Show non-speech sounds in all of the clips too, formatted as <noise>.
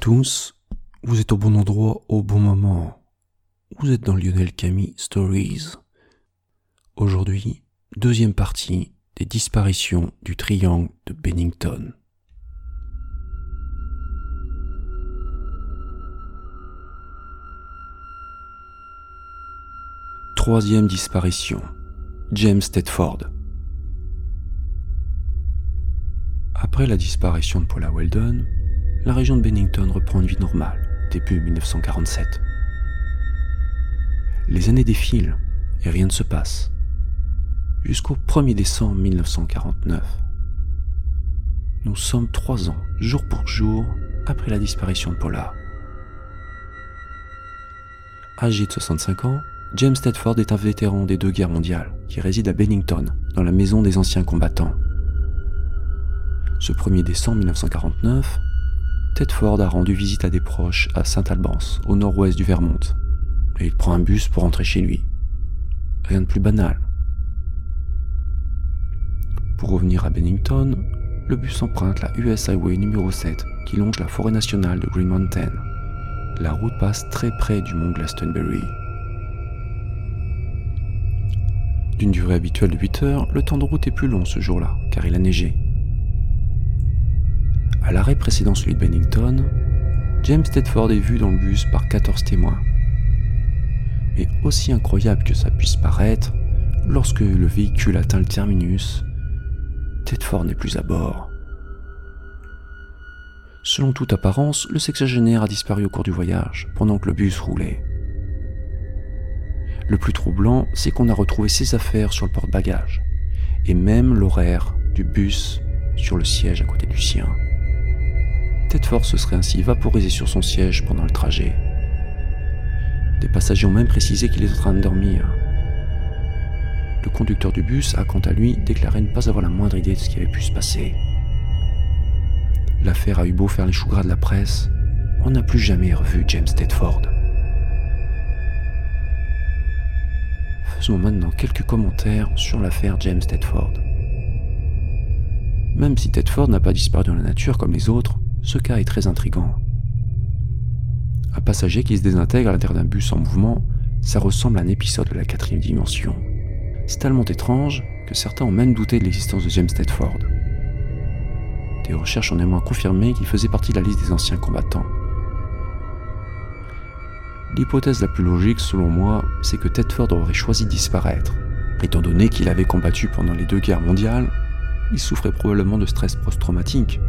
Tous, vous êtes au bon endroit au bon moment. Vous êtes dans Lionel Camille Stories. Aujourd'hui, deuxième partie des disparitions du triangle de Bennington. Troisième disparition, James Tedford. Après la disparition de Paula Weldon, la région de Bennington reprend une vie normale, début 1947. Les années défilent et rien ne se passe. Jusqu'au 1er décembre 1949. Nous sommes trois ans, jour pour jour, après la disparition de Paula. Âgé de 65 ans, James Tedford est un vétéran des deux guerres mondiales qui réside à Bennington, dans la maison des anciens combattants. Ce 1er décembre 1949, Tedford a rendu visite à des proches à Saint Albans, au nord-ouest du Vermont, et il prend un bus pour rentrer chez lui. Rien de plus banal. Pour revenir à Bennington, le bus emprunte la US Highway numéro 7 qui longe la forêt nationale de Green Mountain. La route passe très près du mont Glastonbury. D'une durée habituelle de 8 heures, le temps de route est plus long ce jour-là, car il a neigé. À l'arrêt précédent celui de Bennington, James Tedford est vu dans le bus par 14 témoins. Mais aussi incroyable que ça puisse paraître, lorsque le véhicule atteint le terminus, Tedford n'est plus à bord. Selon toute apparence, le sexagénaire a disparu au cours du voyage, pendant que le bus roulait. Le plus troublant, c'est qu'on a retrouvé ses affaires sur le porte-bagages, et même l'horaire du bus sur le siège à côté du sien. Tedford se serait ainsi vaporisé sur son siège pendant le trajet. Des passagers ont même précisé qu'il est en train de dormir. Le conducteur du bus a quant à lui déclaré ne pas avoir la moindre idée de ce qui avait pu se passer. L'affaire a eu beau faire les choux gras de la presse, on n'a plus jamais revu James Tedford. Faisons maintenant quelques commentaires sur l'affaire James Tedford. Même si Tedford n'a pas disparu dans la nature comme les autres, ce cas est très intrigant. Un passager qui se désintègre à l'intérieur d'un bus en mouvement, ça ressemble à un épisode de la quatrième dimension. C'est tellement étrange que certains ont même douté de l'existence de James Tedford. Des recherches ont néanmoins confirmé qu'il faisait partie de la liste des anciens combattants. L'hypothèse la plus logique, selon moi, c'est que Tedford aurait choisi de disparaître. Étant donné qu'il avait combattu pendant les deux guerres mondiales, il souffrait probablement de stress post-traumatique,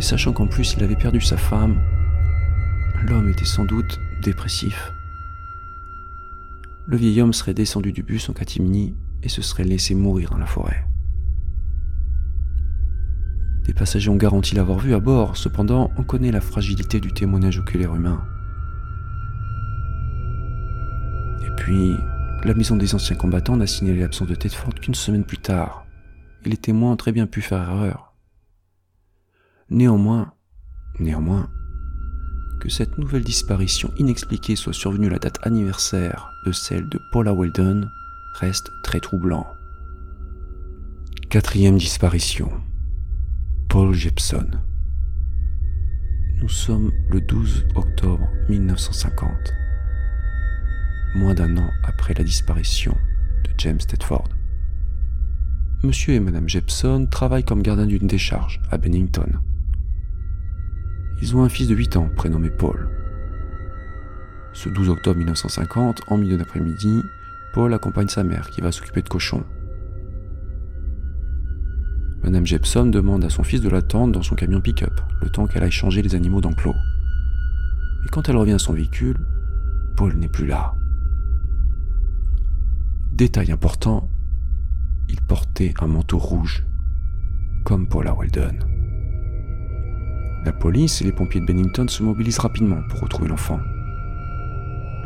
et sachant qu'en plus il avait perdu sa femme, l'homme était sans doute dépressif. Le vieil homme serait descendu du bus en catimini et se serait laissé mourir dans la forêt. Des passagers ont garanti l'avoir vu à bord, cependant on connaît la fragilité du témoignage oculaire humain. Et puis, la maison des anciens combattants n'a signalé l'absence de Tedford qu'une semaine plus tard, et les témoins ont très bien pu faire erreur. Néanmoins, néanmoins, que cette nouvelle disparition inexpliquée soit survenue à la date anniversaire de celle de Paula Weldon reste très troublant. Quatrième disparition. Paul Jepson. Nous sommes le 12 octobre 1950, moins d'un an après la disparition de James Tedford. Monsieur et Madame Jepson travaillent comme gardien d'une décharge à Bennington. Ils ont un fils de 8 ans prénommé Paul. Ce 12 octobre 1950, en milieu d'après-midi, Paul accompagne sa mère qui va s'occuper de cochons. Madame Jepson demande à son fils de l'attendre dans son camion pick-up, le temps qu'elle aille changer les animaux d'enclos. Et quand elle revient à son véhicule, Paul n'est plus là. Détail important, il portait un manteau rouge, comme Paula Weldon. La police et les pompiers de Bennington se mobilisent rapidement pour retrouver l'enfant.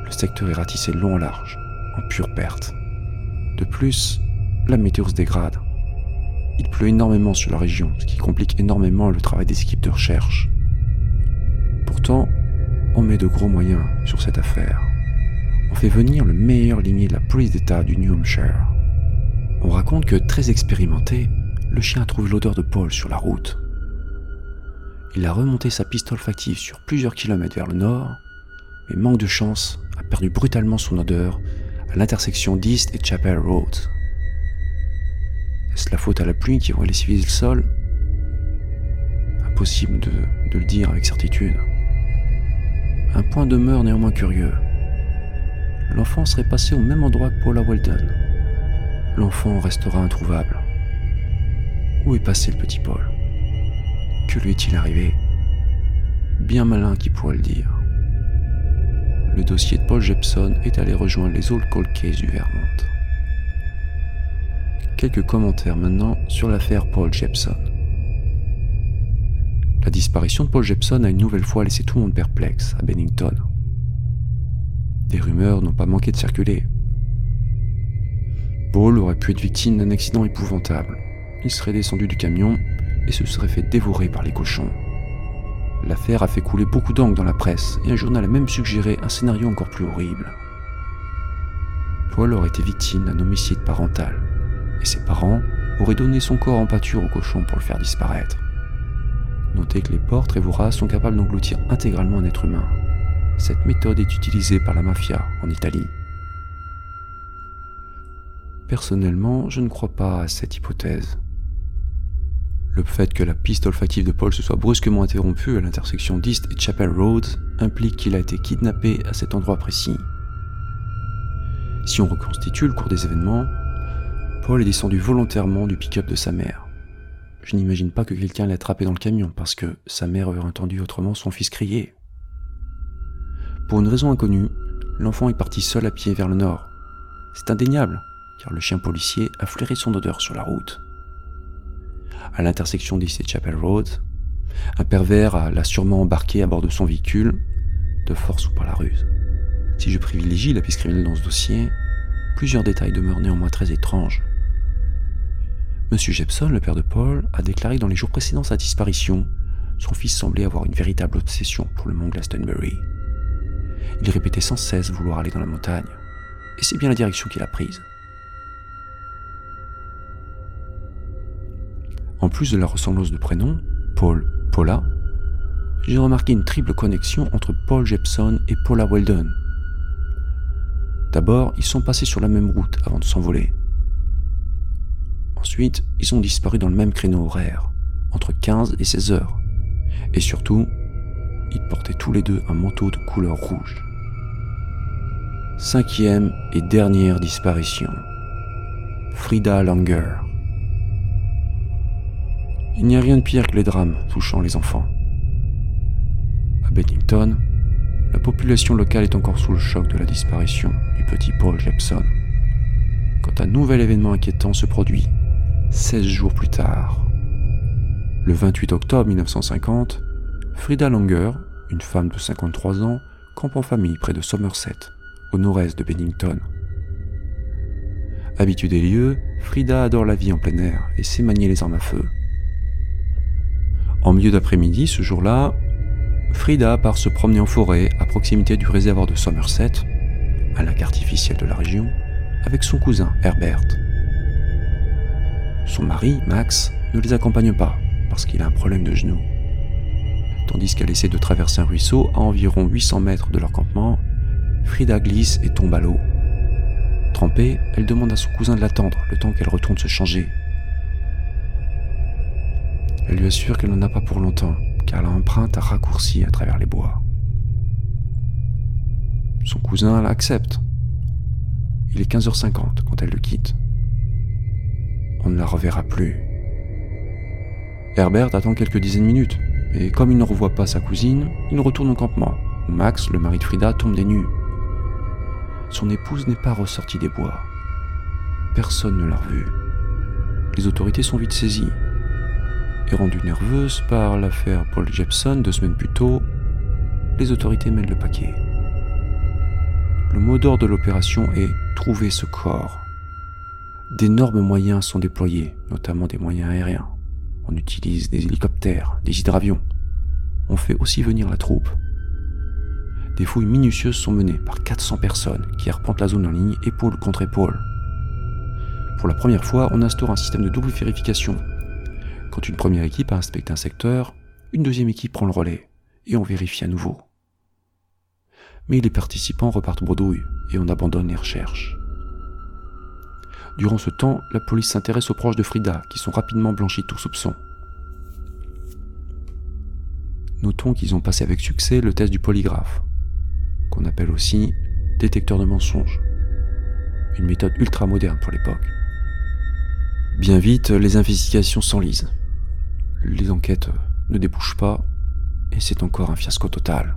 Le secteur est ratissé long en large, en pure perte. De plus, la météo se dégrade. Il pleut énormément sur la région, ce qui complique énormément le travail des équipes de recherche. Pourtant, on met de gros moyens sur cette affaire. On fait venir le meilleur limier de la police d'État du New Hampshire. On raconte que, très expérimenté, le chien a trouvé l'odeur de Paul sur la route Il a remonté sa piste olfactive sur plusieurs kilomètres vers le nord, mais manque de chance, a perdu brutalement son odeur à l'intersection d'East et Chapel Roads. Est-ce la faute à la pluie qui aurait lessivé le sol? Impossible de, de le dire avec certitude. Un point demeure néanmoins curieux. L'enfant serait passé au même endroit que Paula Weldon. L'enfant restera introuvable. Où est passé le petit Paul? Que lui est-il arrivé? Bien malin qui pourrait le dire. Le dossier de Paul Jepson est allé rejoindre les Old Cold Case du Vermont. Quelques commentaires maintenant sur l'affaire Paul Jepson. La disparition de Paul Jepson a une nouvelle fois laissé tout le monde perplexe à Bennington. Des rumeurs n'ont pas manqué de circuler. Paul aurait pu être victime d'un accident épouvantable. Il serait descendu du camion et se serait fait dévorer par les cochons. L'affaire a fait couler beaucoup d'encre dans la presse et un journal a même suggéré un scénario encore plus horrible. Paul aurait été victime d'un homicide parental et ses parents auraient donné son corps en pâture aux cochons pour le faire disparaître. Notez que les porcs très voraces sont capables d'engloutir intégralement un être humain. Cette méthode est utilisée par la mafia en Italie. Personnellement, je ne crois pas à cette hypothèse. Le fait que la piste olfactive de Paul se soit brusquement interrompue à l'intersection d'East et Chapel Roads implique qu'il a été kidnappé à cet endroit précis. Si on reconstitue le cours des événements, Paul est descendu volontairement du pick-up de sa mère. Je n'imagine pas que quelqu'un l'ait attrapé dans le camion parce que sa mère aurait entendu autrement son fils crier. Pour une raison inconnue, l'enfant est parti seul à pied vers le nord. C'est indéniable, car le chien policier a flairé son odeur sur la route. À l'intersection d'East Chapel Road, un pervers l'a sûrement embarqué à bord de son véhicule, de force ou par la ruse. Si je privilégie la piste criminelle dans ce dossier, plusieurs détails demeurent néanmoins très étranges. Monsieur Jepson, le père de Paul, a déclaré dans les jours précédant sa disparition, son fils semblait avoir une véritable obsession pour le mont Glastonbury. Il répétait sans cesse vouloir aller dans la montagne, et c'est bien la direction qu'il a prise. En plus de la ressemblance de prénom, Paul, Paula, j'ai remarqué une triple connexion entre Paul Jepson et Paula Weldon. D'abord, ils sont passés sur la même route avant de s'envoler. Ensuite, ils ont disparu dans le même créneau horaire, entre 15 et 16 heures. Et surtout, ils portaient tous les deux un manteau de couleur rouge. Cinquième et dernière disparition. Frida Langer. Il n'y a rien de pire que les drames touchant les enfants. À Bennington, la population locale est encore sous le choc de la disparition du petit Paul Jepson. Quand un nouvel événement inquiétant se produit 16 jours plus tard. Le 28 octobre 1950, Frida Langer, une femme de 53 ans, campe en famille près de Somerset, au nord-est de Bennington. Habituée des lieux, Frida adore la vie en plein air et sait manier les armes à feu. En milieu d'après-midi, ce jour-là, Frida part se promener en forêt à proximité du réservoir de Somerset, un lac artificiel de la région, avec son cousin Herbert. Son mari, Max, ne les accompagne pas parce qu'il a un problème de genou. Tandis qu'elle essaie de traverser un ruisseau à environ 800 mètres de leur campement, Frida glisse et tombe à l'eau. Trempée, elle demande à son cousin de l'attendre le temps qu'elle retourne se changer. Elle lui assure qu'elle n'en a pas pour longtemps, car l'empreinte a raccourci à travers les bois. Son cousin l'accepte. Il est 15h50 quand elle le quitte on ne la reverra plus. Herbert attend quelques dizaines de minutes, et comme il ne revoit pas sa cousine, il retourne au campement, où Max, le mari de Frida, tombe des nues. Son épouse n'est pas ressortie des bois. Personne ne l'a revue. Les autorités sont vite saisies. Et rendues nerveuses par l'affaire Paul Jepson deux semaines plus tôt, les autorités mènent le paquet. Le mot d'ordre de l'opération est trouver ce corps. D'énormes moyens sont déployés, notamment des moyens aériens. On utilise des hélicoptères, des hydravions. On fait aussi venir la troupe. Des fouilles minutieuses sont menées par 400 personnes qui arpentent la zone en ligne épaule contre épaule. Pour la première fois, on instaure un système de double vérification. Quand une première équipe a inspecté un secteur, une deuxième équipe prend le relais et on vérifie à nouveau. Mais les participants repartent bredouille et on abandonne les recherches. Durant ce temps, la police s'intéresse aux proches de Frida qui sont rapidement blanchis tout soupçon. Notons qu'ils ont passé avec succès le test du polygraphe, qu'on appelle aussi détecteur de mensonges, une méthode ultra moderne pour l'époque. Bien vite, les investigations s'enlisent. Les enquêtes ne débouchent pas et c'est encore un fiasco total.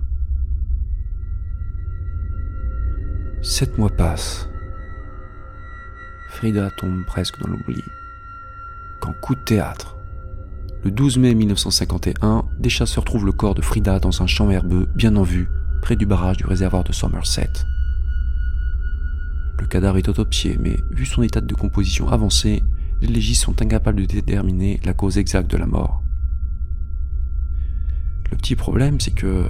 Sept mois passent. Frida tombe presque dans l'oubli. Quand coup de théâtre, le 12 mai 1951, des chasseurs trouvent le corps de Frida dans un champ herbeux bien en vue, près du barrage du réservoir de Somerset. Le cadavre est autopsié, mais vu son état de composition avancé, les légistes sont incapables de déterminer la cause exacte de la mort. Le petit problème, c'est que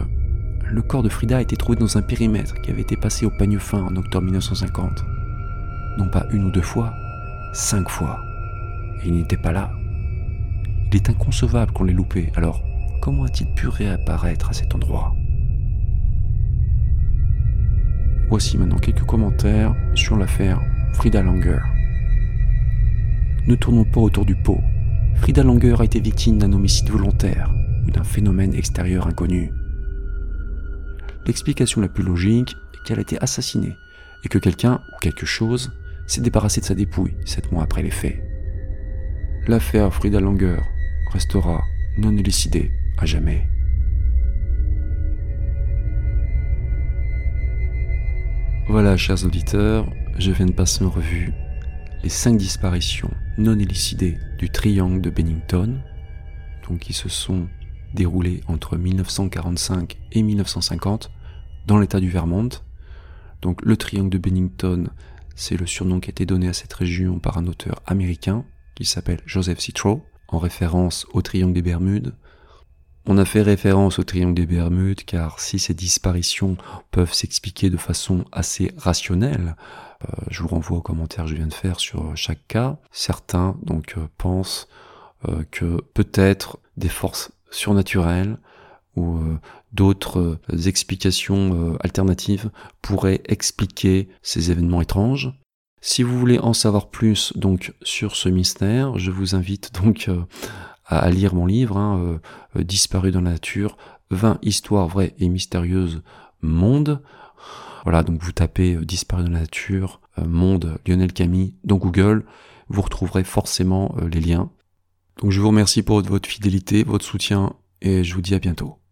le corps de Frida a été trouvé dans un périmètre qui avait été passé au peigne fin en octobre 1950. Non pas une ou deux fois, cinq fois. Et il n'était pas là. Il est inconcevable qu'on l'ait loupé, alors comment a-t-il pu réapparaître à cet endroit? Voici maintenant quelques commentaires sur l'affaire Frida Langer. Ne tournons pas autour du pot. Frida Langer a été victime d'un homicide volontaire ou d'un phénomène extérieur inconnu. L'explication la plus logique est qu'elle a été assassinée et que quelqu'un ou quelque chose s'est débarrassé de sa dépouille sept mois après les faits. L'affaire Frida Langer restera non élucidé à jamais. Voilà, chers auditeurs, je viens de passer en revue les cinq disparitions non élucidées du triangle de Bennington, donc qui se sont déroulées entre 1945 et 1950 dans l'état du Vermont. Donc le triangle de Bennington, c'est le surnom qui a été donné à cette région par un auteur américain qui s'appelle Joseph Citro en référence au triangle des Bermudes. On a fait référence au triangle des Bermudes car si ces disparitions peuvent s'expliquer de façon assez rationnelle, je vous renvoie aux commentaires que je viens de faire sur chaque cas, certains donc euh, pensent euh, que peut-être des forces surnaturelles ou d'autres explications alternatives pourraient expliquer ces événements étranges. Si vous voulez en savoir plus donc sur ce mystère, je vous invite <laughs> donc euh, à, lire mon livre, hein, euh, euh, Disparu dans la nature, 20 histoires vraies et mystérieuses monde. Voilà, donc vous tapez Disparu dans la nature, monde Lionel Camille dans Google, vous retrouverez forcément les liens. Donc je vous remercie pour votre fidélité, votre soutien et je vous dis à bientôt.